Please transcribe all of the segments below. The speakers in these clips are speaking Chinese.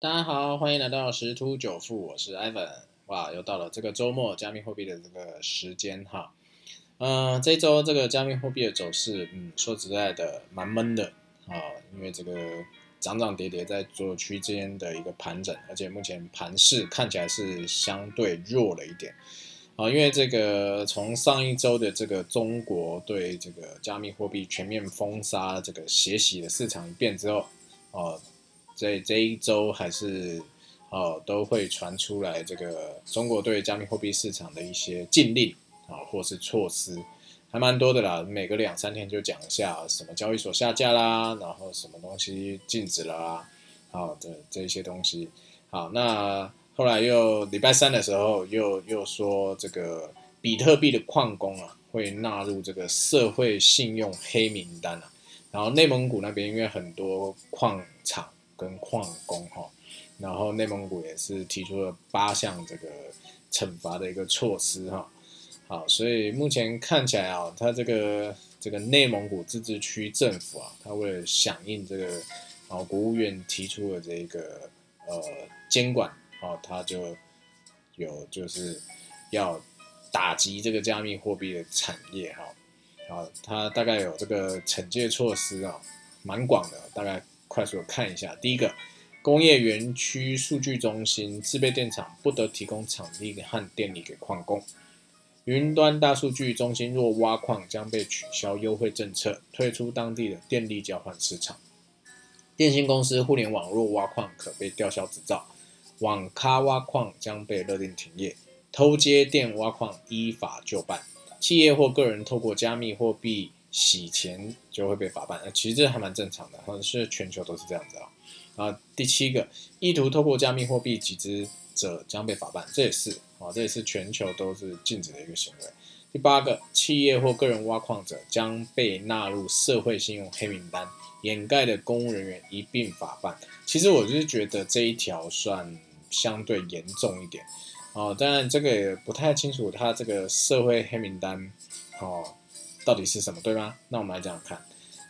大家好，欢迎来到十突九富，我是 Evan。哇，又到了这个周末加密货币的这个时间哈。嗯，这周这个加密货币的走势，嗯，说实在的，蛮闷的啊，因为这个涨涨跌跌在做区间的一个盘整，而且目前盘势看起来是相对弱了一点啊，因为这个从上一周的这个中国对这个加密货币全面封杀这个血洗的市场一变之后，哦。在这一周还是哦都会传出来这个中国对加密货币市场的一些禁令啊，或是措施，还蛮多的啦。每隔两三天就讲一下什么交易所下架啦，然后什么东西禁止了啦，好的这些东西。好，那后来又礼拜三的时候又又说这个比特币的矿工啊会纳入这个社会信用黑名单啊，然后内蒙古那边因为很多矿场。跟矿工哈，然后内蒙古也是提出了八项这个惩罚的一个措施哈，好，所以目前看起来啊，它这个这个内蒙古自治区政府啊，它为了响应这个啊国务院提出的这个呃监管啊，它就有就是要打击这个加密货币的产业哈，啊，它大概有这个惩戒措施啊，蛮广的，大概。快速看一下，第一个，工业园区数据中心自备电厂不得提供场地和电力给矿工。云端大数据中心若挖矿将被取消优惠政策，退出当地的电力交换市场。电信公司互联网若挖矿可被吊销执照。网咖挖矿将被勒令停业。偷接电挖矿依法就办。企业或个人透过加密货币。洗钱就会被法办，其实这还蛮正常的，或者是全球都是这样子啊。啊，第七个，意图透过加密货币集资者将被法办，这也是啊，这也是全球都是禁止的一个行为。第八个，企业或个人挖矿者将被纳入社会信用黑名单，掩盖的公务人员一并法办。其实我就是觉得这一条算相对严重一点哦，当然这个也不太清楚，它这个社会黑名单哦。到底是什么，对吗？那我们来讲讲看。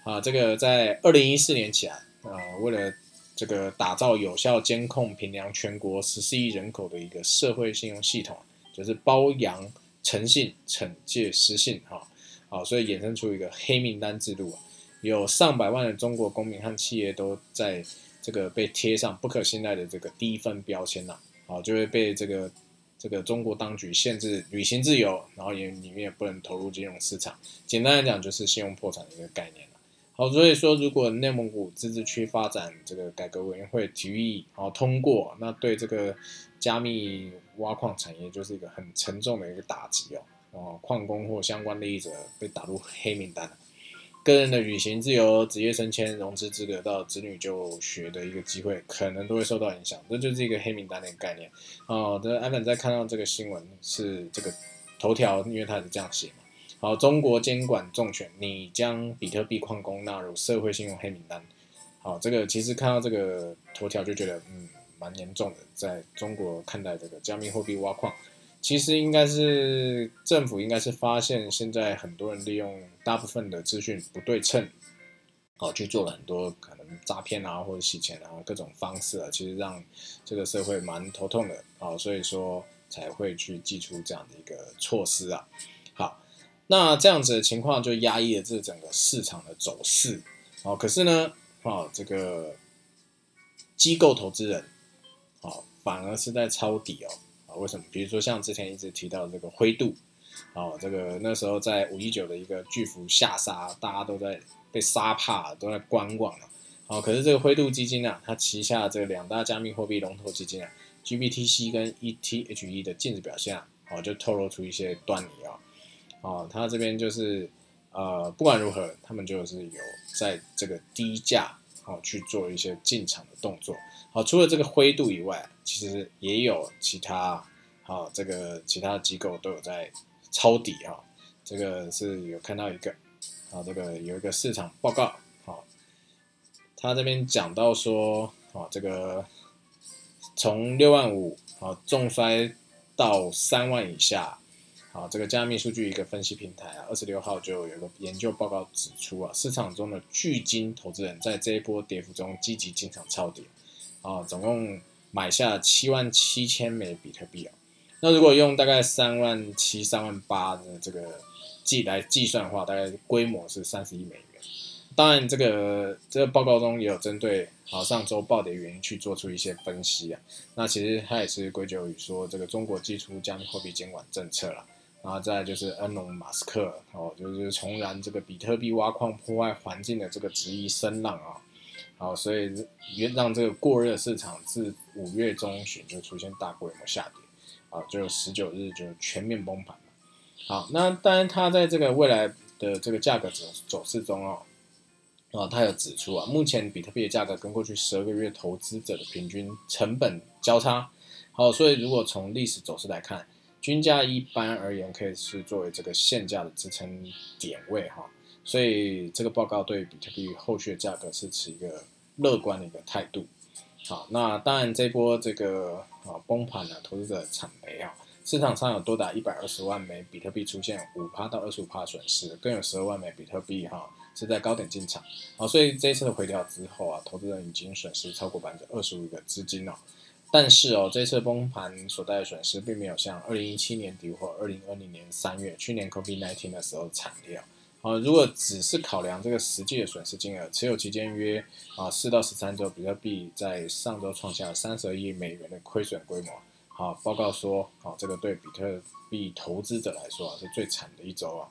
啊，这个在二零一四年起来，啊，为了这个打造有效监控、评量全国十四亿人口的一个社会信用系统，就是包养诚信、惩戒失信，哈，好，所以衍生出一个黑名单制度啊，有上百万的中国公民和企业都在这个被贴上不可信赖的这个低分标签呐，好，就会被这个。这个中国当局限制旅行自由，然后也里面也不能投入金融市场。简单来讲，就是信用破产的一个概念好，所以说，如果内蒙古自治区发展这个改革委员会提议，然后通过，那对这个加密挖矿产业就是一个很沉重的一个打击哦。哦，矿工或相关利益者被打入黑名单了。个人的旅行自由、职业升迁、融资资格到子女就学的一个机会，可能都会受到影响。这就是一个黑名单的概念。哦，的艾粉在看到这个新闻是这个头条，因为他是这样写嘛。好，中国监管重拳，你将比特币矿工纳入社会信用黑名单。好，这个其实看到这个头条就觉得，嗯，蛮严重的，在中国看待这个加密货币挖矿。其实应该是政府应该是发现现在很多人利用大部分的资讯不对称，哦，去做了很多可能诈骗啊或者洗钱啊各种方式啊，其实让这个社会蛮头痛的哦，所以说才会去寄出这样的一个措施啊。好，那这样子的情况就压抑了这整个市场的走势哦。可是呢，哦，这个机构投资人，哦，反而是在抄底哦。为什么？比如说像之前一直提到这个灰度，哦，这个那时候在五一九的一个巨幅下杀，大家都在被杀怕，都在观望了。哦，可是这个灰度基金啊，它旗下这两大加密货币龙头基金啊，GBTC 跟 ETHE 的净值表现啊，哦，就透露出一些端倪啊。哦，它这边就是呃，不管如何，他们就是有在这个低价哦去做一些进场的动作。好，除了这个灰度以外，其实也有其他，好，这个其他机构都有在抄底哈。这个是有看到一个，啊，这个有一个市场报告，好，他这边讲到说，啊，这个从六万五，好，重摔到三万以下，好，这个加密数据一个分析平台啊，二十六号就有个研究报告指出啊，市场中的巨金投资人在这一波跌幅中积极进场抄底。啊，总共买下七万七千枚比特币啊。那如果用大概三万七、三万八的这个计来计算的话，大概规模是三十亿美元。当然，这个这个报告中也有针对好上周暴跌原因去做出一些分析啊。那其实它也是归咎于说这个中国寄出加密货币监管政策了。然后再就是恩隆马斯克哦，就是重燃这个比特币挖矿破坏环境的这个质疑声浪啊，好，所以让这个过热市场自五月中旬就出现大规模下跌啊，就十九日就全面崩盘好，那当然它在这个未来的这个价格走走势中哦，啊，他有指出啊，目前比特币的价格跟过去十二个月投资者的平均成本交叉，好，所以如果从历史走势来看。均价一般而言可以是作为这个现价的支撑点位哈，所以这个报告对比特币后续的价格是持一个乐观的一个态度。好，那当然这波这个啊崩盘呢，投资者惨赔啊，市场上有多达一百二十万枚比特币出现五趴到二十五趴损失，更有十二万枚比特币哈是在高点进场，好，所以这一次的回调之后啊，投资人已经损失超过百分之二十五的资金了。但是哦，这次崩盘所带的损失并没有像二零一七年底或二零二零年三月去年 COVID-19 的时候惨烈啊啊。如果只是考量这个实际的损失金额，持有期间约啊四到十三周，比特币在上周创下三十二亿美元的亏损规模。好，报告说，好，这个对比特币投资者来说啊是最惨的一周啊。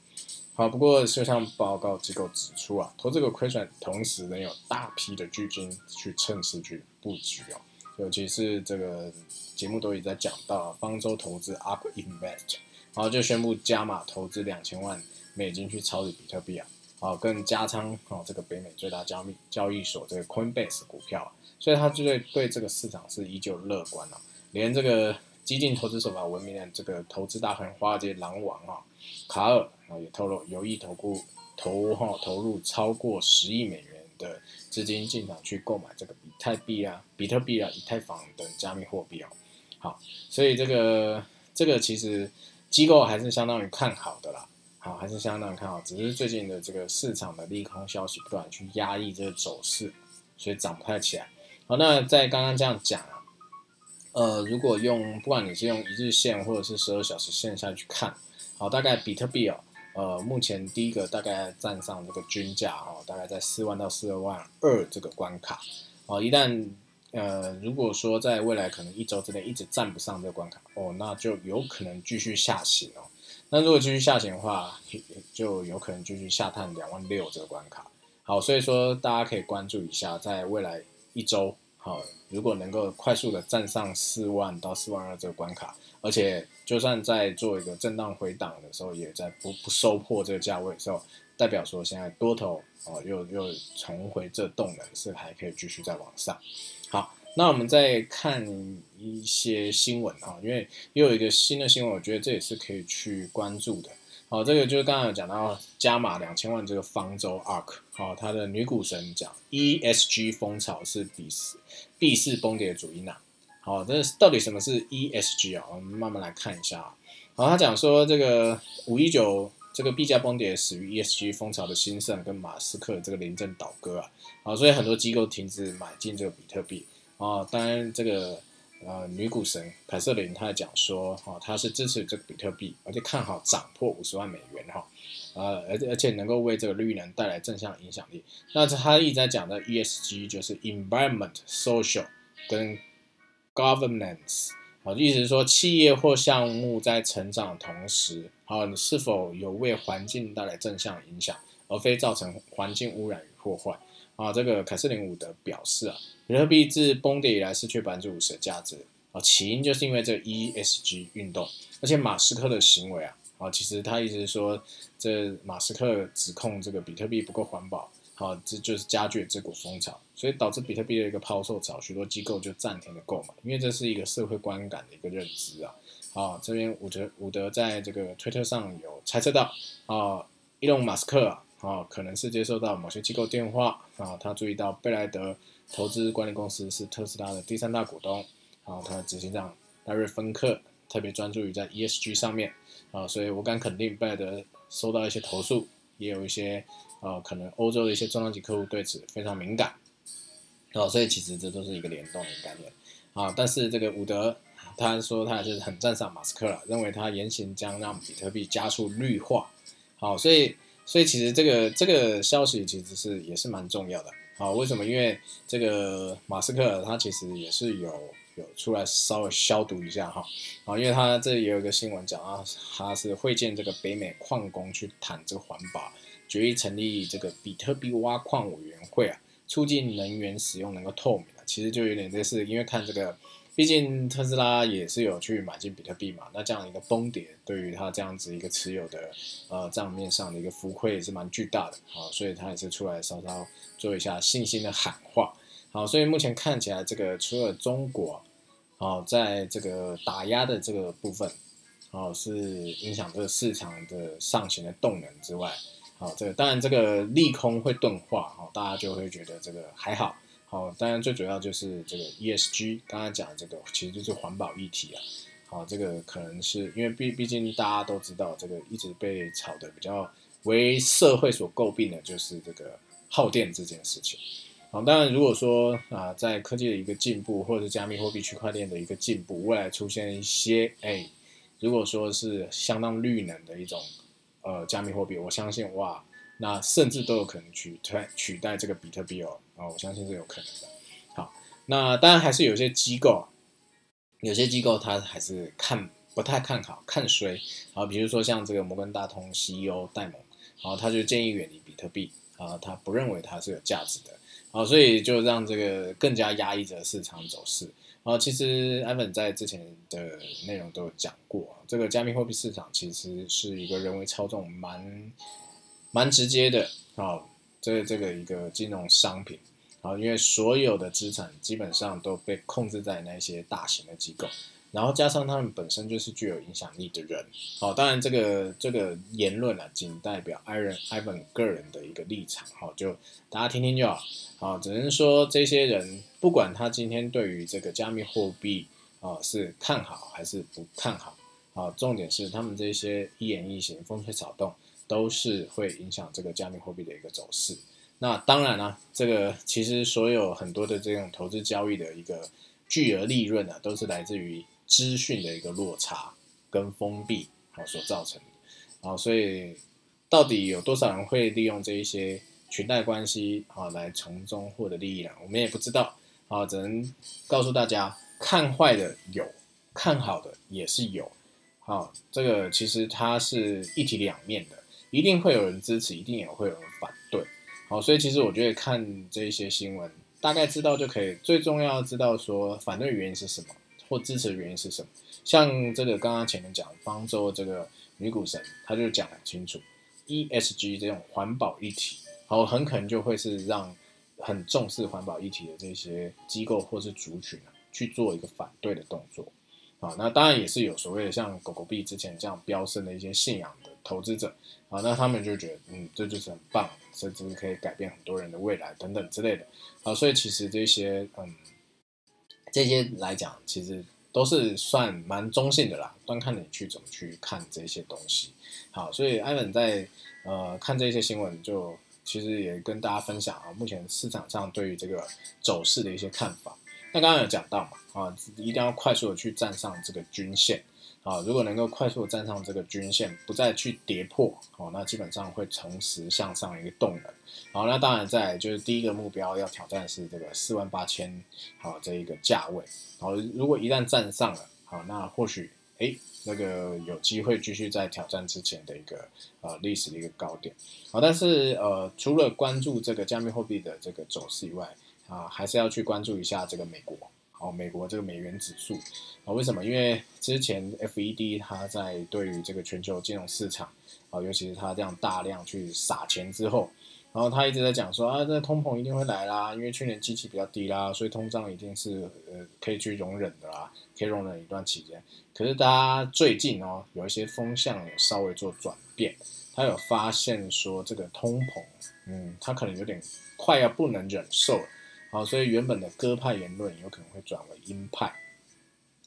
好，不过就像报告机构指出啊，投这个亏损，同时能有大批的巨金去趁势去布局哦。尤其是这个节目都已在讲到方舟投资 Up Invest，然后就宣布加码投资两千万美金去抄底比特币啊，好，更加仓哦这个北美最大交易交易所这个 Coinbase 股票，所以他就对对这个市场是依旧乐观啊，连这个激进投资手法闻名的这个投资大亨华尔街狼王啊卡尔啊也透露有意投顾投哈投入超过十亿美元。的资金进场去购买这个比特币啊、比特币啊、以太坊等加密货币哦。好，所以这个这个其实机构还是相当于看好的啦。好，还是相当看好，只是最近的这个市场的利空消息不断去压抑这个走势，所以涨不太起来。好，那在刚刚这样讲啊，呃，如果用不管你是用一日线或者是十二小时线下去看，好，大概比特币哦。呃，目前第一个大概站上这个均价哦，大概在四万到四万二这个关卡哦。一旦呃，如果说在未来可能一周之内一直站不上这个关卡哦，那就有可能继续下行哦。那如果继续下行的话，就有可能继续下探两万六这个关卡。好，所以说大家可以关注一下，在未来一周。好，如果能够快速的站上四万到四万二这个关卡，而且就算在做一个震荡回档的时候，也在不不收破这个价位的时候，代表说现在多头哦又又重回这动能，是还可以继续再往上。好，那我们再看一些新闻啊，因为又有一个新的新闻，我觉得这也是可以去关注的。好，这个就是刚刚有讲到加码两千万这个方舟 ARK，好，它的女股神讲 ESG 风潮是必死必是崩跌的主因呐。好，这到底什么是 ESG 啊？我们慢慢来看一下啊。好，他讲说这个五一九这个币价崩跌始于 ESG 风潮的兴盛跟马斯克这个临阵倒戈啊。啊，所以很多机构停止买进这个比特币啊。当然这个。呃，女股神凯瑟琳她讲说，哈，她是支持这个比特币，而且看好涨破五十万美元，哈，呃，而而且能够为这个绿能带来正向影响力。那她一直在讲的 ESG 就是 environment、social 跟 governance，好，意思是说企业或项目在成长同时，好，你是否有为环境带来正向影响，而非造成环境污染与破坏。啊，这个凯瑟琳伍德表示啊，比特币自崩跌以来失去百分之五十的价值啊，起因就是因为这 ESG 运动，而且马斯克的行为啊，啊，其实他意思是说，这马斯克指控这个比特币不够环保，好，这就是加剧这股风潮，所以导致比特币的一个抛售潮，许多机构就暂停了购买，因为这是一个社会观感的一个认知啊。好，这边伍德伍德在这个推特上有猜测到啊，伊隆马斯克啊。可能是接受到某些机构电话啊，他注意到贝莱德投资管理公司是特斯拉的第三大股东然啊，他的执行长戴瑞芬克特别专注于在 ESG 上面啊，所以我敢肯定贝莱德收到一些投诉，也有一些呃，可能欧洲的一些重量级客户对此非常敏感。哦，所以其实这都是一个联动的概念啊。但是这个伍德他说他就是很赞赏马斯克了，认为他言行将让比特币加速绿化。好，所以所以其实这个这个消息其实是也是蛮重要的。好，为什么？因为这个马斯克他其实也是有有出来稍微消毒一下哈。啊，因为他这里也有一个新闻讲啊，他是会见这个北美矿工去谈这个环保，决议成立这个比特币挖矿委员会啊。促进能源使用能够透明的，其实就有点类似，因为看这个，毕竟特斯拉也是有去买进比特币嘛，那这样一个崩跌，对于它这样子一个持有的呃账面上的一个浮亏也是蛮巨大的啊，所以他也是出来稍稍做一下信心的喊话，好，所以目前看起来这个除了中国，哦，在这个打压的这个部分，哦是影响这个市场的上行的动能之外。好，这个当然这个利空会钝化，哈，大家就会觉得这个还好，好，当然最主要就是这个 ESG，刚才讲这个其实就是环保议题啊，好，这个可能是因为毕毕竟大家都知道，这个一直被炒的比较为社会所诟病的就是这个耗电这件事情，好，当然如果说啊，在科技的一个进步，或者是加密货币区块链的一个进步，未来出现一些哎，如果说是相当绿能的一种。呃，加密货币，我相信哇，那甚至都有可能取代取代这个比特币哦，啊，我相信是有可能的。好，那当然还是有些机构，有些机构他还是看不太看好，看衰。啊，比如说像这个摩根大通 CEO 戴蒙，好，他就建议远离比特币啊，他不认为它是有价值的，啊，所以就让这个更加压抑着市场走势。啊，其实 Evan 在之前的内容都有讲过，这个加密货币市场其实是一个人为操纵蛮蛮直接的啊，这这个一个金融商品啊，因为所有的资产基本上都被控制在那些大型的机构。然后加上他们本身就是具有影响力的人，好，当然这个这个言论啊，仅代表艾伦艾文个人的一个立场，好，就大家听听就好，好，只能说这些人不管他今天对于这个加密货币啊是看好还是不看好，好，重点是他们这些一言一行、风吹草动都是会影响这个加密货币的一个走势。那当然了，这个其实所有很多的这种投资交易的一个巨额利润啊，都是来自于。资讯的一个落差跟封闭好所造成的啊，所以到底有多少人会利用这一些裙带关系啊来从中获得利益呢？我们也不知道啊，只能告诉大家，看坏的有，看好的也是有。好，这个其实它是一体两面的，一定会有人支持，一定也会有人反对。好，所以其实我觉得看这一些新闻，大概知道就可以。最重要知道说反对原因是什么。或支持的原因是什么？像这个刚刚前面讲方舟这个女股神，她就讲很清楚，ESG 这种环保议题，好，很可能就会是让很重视环保议题的这些机构或是族群啊，去做一个反对的动作。啊，那当然也是有所谓的像狗狗币之前这样飙升的一些信仰的投资者啊，那他们就觉得，嗯，这就是很棒，甚至可以改变很多人的未来等等之类的。啊，所以其实这些，嗯。这些来讲，其实都是算蛮中性的啦，端看你去怎么去看这些东西。好，所以艾文在呃看这些新闻，就其实也跟大家分享啊，目前市场上对于这个走势的一些看法。那刚刚有讲到嘛，啊，一定要快速的去站上这个均线。啊，如果能够快速站上这个均线，不再去跌破，哦，那基本上会重拾向上一个动能。好，那当然在就是第一个目标要挑战是这个四万八千，好这一个价位。好，如果一旦站上了，好，那或许哎那个有机会继续在挑战之前的一个呃历史的一个高点。好，但是呃除了关注这个加密货币的这个走势以外，啊还是要去关注一下这个美国。哦，美国这个美元指数啊，为什么？因为之前 FED 它在对于这个全球金融市场啊，尤其是它这样大量去撒钱之后，然后他一直在讲说啊，这通膨一定会来啦，因为去年机器比较低啦，所以通胀一定是呃可以去容忍的啦，可以容忍一段期间。可是大家最近哦，有一些风向有稍微做转变，他有发现说这个通膨，嗯，他可能有点快要不能忍受了。好，所以原本的鸽派言论有可能会转为鹰派。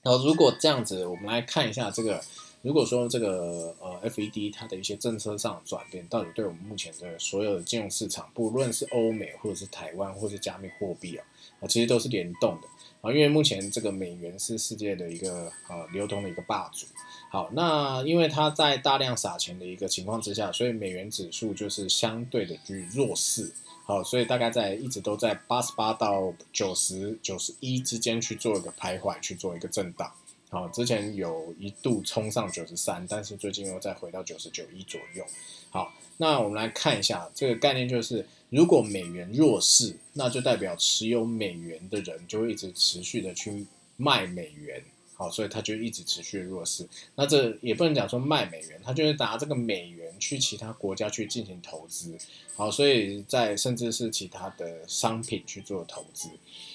然后如果这样子，我们来看一下这个如果说这个呃 FED 它的一些政策上的转变，到底对我们目前的所有的金融市场，不论是欧美或者是台湾或是加密货币啊，啊，其实都是联动的啊，因为目前这个美元是世界的一个呃流通的一个霸主。好，那因为它在大量撒钱的一个情况之下，所以美元指数就是相对的去弱势。好，所以大概在一直都在八十八到九十九十一之间去做一个徘徊，去做一个震荡。好，之前有一度冲上九十三，但是最近又再回到九十九一左右。好，那我们来看一下这个概念，就是如果美元弱势，那就代表持有美元的人就会一直持续的去卖美元。好，所以它就一直持续弱势。那这也不能讲说卖美元，它就是拿这个美元去其他国家去进行投资。好，所以在甚至是其他的商品去做投资。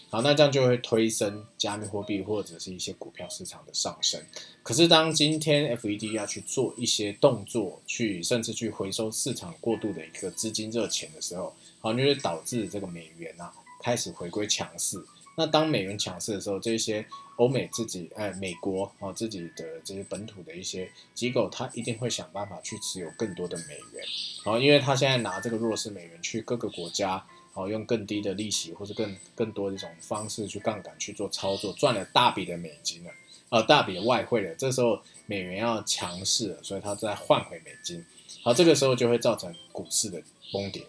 好，那这样就会推升加密货币或者是一些股票市场的上升。可是当今天 FED 要去做一些动作，去甚至去回收市场过度的一个资金热钱的时候，好，就会导致这个美元啊开始回归强势。那当美元强势的时候，这些欧美自己，哎，美国啊自己的这些本土的一些机构，它一定会想办法去持有更多的美元，好，因为他现在拿这个弱势美元去各个国家，好，用更低的利息或者更更多的一种方式去杠杆去做操作，赚了大笔的美金了，呃，大笔的外汇了，这时候美元要强势了，所以它再换回美金，好，这个时候就会造成股市的崩跌。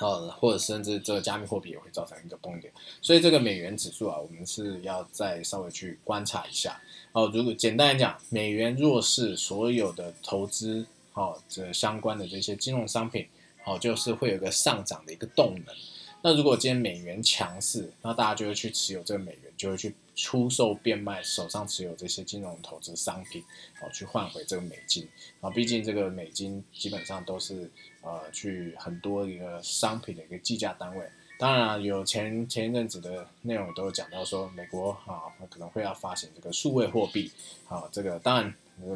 哦，或者甚至这个加密货币也会造成一个崩点，所以这个美元指数啊，我们是要再稍微去观察一下。哦，如果简单来讲，美元弱势，所有的投资，好，这相关的这些金融商品，好，就是会有个上涨的一个动能。那如果今天美元强势，那大家就会去持有这个美元，就会去出售变卖手上持有这些金融投资商品，好去换回这个美金。啊，毕竟这个美金基本上都是呃去很多一个商品的一个计价单位。当然有前前一阵子的内容都有讲到说，美国啊可能会要发行这个数位货币。好，这个当然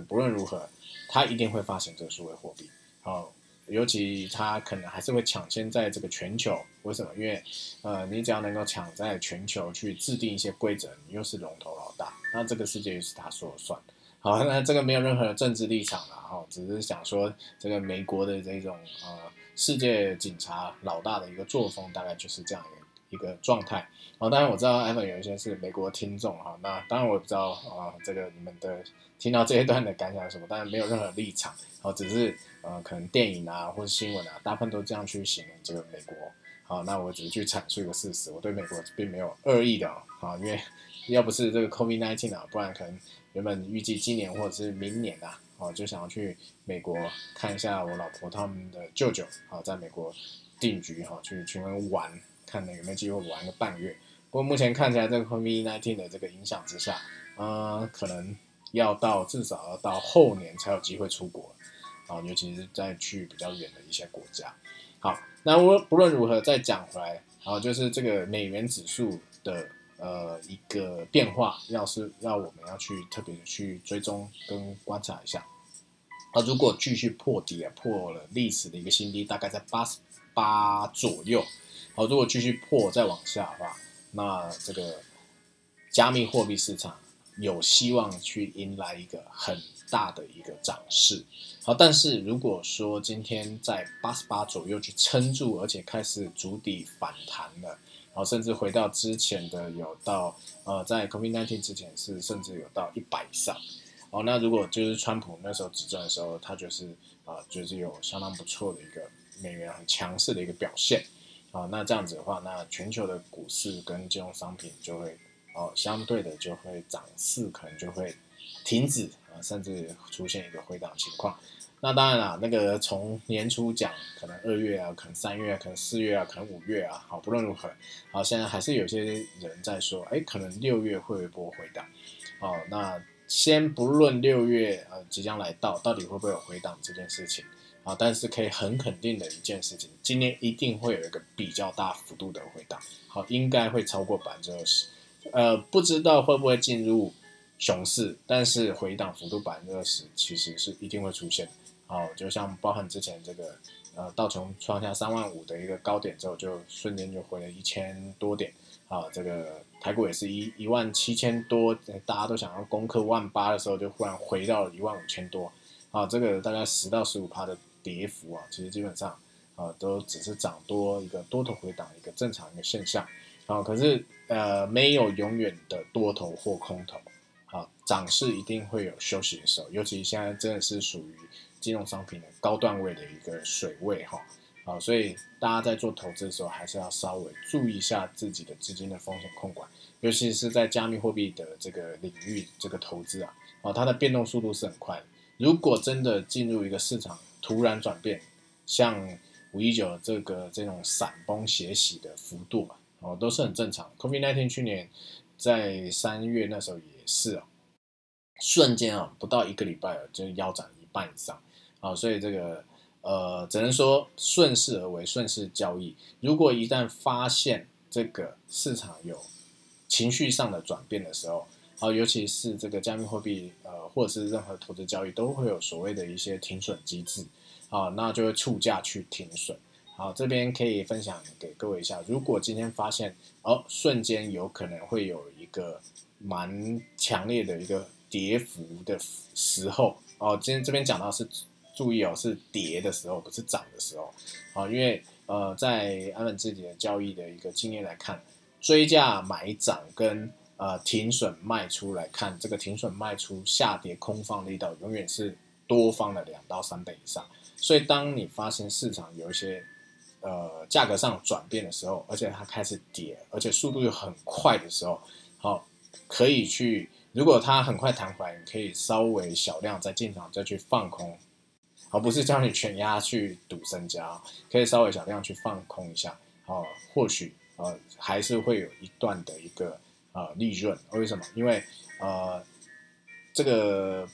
不论如何，它一定会发行这个数位货币。好。尤其它可能还是会抢先在这个全球，为什么？因为，呃，你只要能够抢在全球去制定一些规则，你又是龙头老大，那这个世界是他说了算的。好，那这个没有任何的政治立场了，哈，只是想说这个美国的这种呃世界警察老大的一个作风，大概就是这样一个一个状态。哦，当然我知道 Evan 有一些是美国听众哈，那当然我也不知道啊，这个你们的听到这一段的感想是什么，当然没有任何立场，哦，只是呃可能电影啊或者新闻啊，大部分都这样去形容这个美国。好，那我只是去阐述一个事实，我对美国并没有恶意的啊，因为要不是这个 COVID-19 啊，不然可能原本预计今年或者是明年啊，哦就想要去美国看一下我老婆他们的舅舅，好在美国定居哈，去去玩，看有没有机会玩个半月。不过目前看起来，这个 COVID-19 的这个影响之下，呃，可能要到至少要到后年才有机会出国，啊，尤其是在去比较远的一些国家。好，那我不论如何再讲回来，好，就是这个美元指数的呃一个变化，要是要我们要去特别的去追踪跟观察一下。那，如果继续破底啊，破了历史的一个新低，大概在八十八左右。好，如果继续破再往下的话，那这个加密货币市场有希望去迎来一个很大的一个涨势。好，但是如果说今天在八十八左右去撑住，而且开始筑底反弹了，然后，甚至回到之前的有到呃，在 COVID-19 之前是甚至有到一百以上。好，那如果就是川普那时候执政的时候，他就是啊，就是有相当不错的一个美元很强势的一个表现。啊，那这样子的话，那全球的股市跟金融商品就会，哦，相对的就会涨势可能就会停止甚至出现一个回档情况。那当然啦，那个从年初讲，可能二月啊，可能三月，可能四月啊，可能五月啊，好，不论如何，好，现在还是有些人在说，哎，可能六月会有一波回档。哦，那先不论六月呃即将来到，到底会不会有回档这件事情。啊，但是可以很肯定的一件事情，今年一定会有一个比较大幅度的回档，好，应该会超过百分之二十，呃，不知道会不会进入熊市，但是回档幅度百分之二十其实是一定会出现，好，就像包含之前这个，呃，道琼创下三万五的一个高点之后，就瞬间就回了一千多点，啊，这个台股也是一一万七千多，大家都想要攻克万八的时候，就忽然回到了一万五千多，啊，这个大概十到十五趴的跌幅啊，其实基本上啊都只是涨多一个多头回档一个正常一个现象，啊，可是呃没有永远的多头或空头，涨势一定会有休息的时候，尤其现在真的是属于金融商品的高段位的一个水位哈。啊，所以大家在做投资的时候，还是要稍微注意一下自己的资金的风险控管，尤其是在加密货币的这个领域，这个投资啊，啊，它的变动速度是很快的。如果真的进入一个市场突然转变，像五一九这个这种闪崩斜洗的幅度嘛，哦，都是很正常。COVID-19 去年在三月那时候也是哦，瞬间啊，不到一个礼拜就腰斩一半以上啊，所以这个。呃，只能说顺势而为，顺势交易。如果一旦发现这个市场有情绪上的转变的时候，好，尤其是这个加密货币，呃，或者是任何投资交易，都会有所谓的一些停损机制，好，那就会触价去停损。好，这边可以分享给各位一下，如果今天发现哦，瞬间有可能会有一个蛮强烈的一个跌幅的时候，哦，今天这边讲到是。注意哦，是跌的时候，不是涨的时候，啊，因为呃，在安稳自己的交易的一个经验来看，追价买涨跟呃停损卖出来看，这个停损卖出下跌空方力道永远是多方的两到三倍以上。所以，当你发现市场有一些呃价格上转变的时候，而且它开始跌，而且速度又很快的时候，好，可以去，如果它很快弹回来，你可以稍微小量再进场，再去放空。而不是叫你全压去赌身家，可以稍微小量去放空一下，哦，或许呃还是会有一段的一个呃利润。为什么？因为呃这个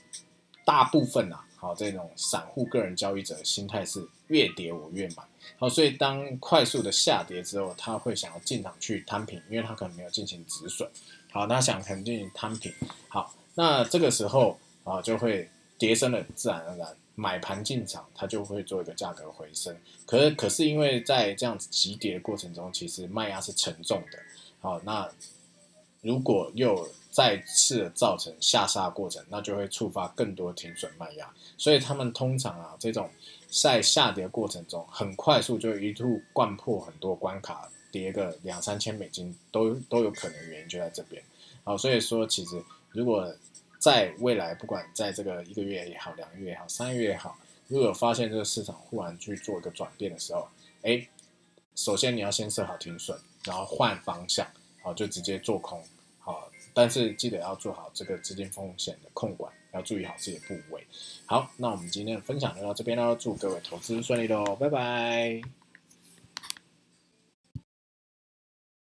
大部分啊，好这种散户个人交易者心态是越跌我越买，好，所以当快速的下跌之后，他会想要进场去摊平，因为他可能没有进行止损，好，那想肯定摊平，好，那这个时候啊就会跌升了，自然而然。买盘进场，它就会做一个价格回升。可是，可是因为在这样子急跌的过程中，其实卖压是沉重的。好，那如果又再次造成下杀过程，那就会触发更多停损卖压。所以他们通常啊，这种在下跌过程中，很快速就一度灌破很多关卡，跌个两三千美金都都有可能，原因就在这边。好，所以说其实如果在未来，不管在这个一个月也好，两个月也好，三个月也好，如果发现这个市场忽然去做一个转变的时候，哎，首先你要先设好停损，然后换方向，好就直接做空，好，但是记得要做好这个资金风险的控管，要注意好自己的部位。好，那我们今天的分享就到这边喽，祝各位投资顺利喽，拜拜。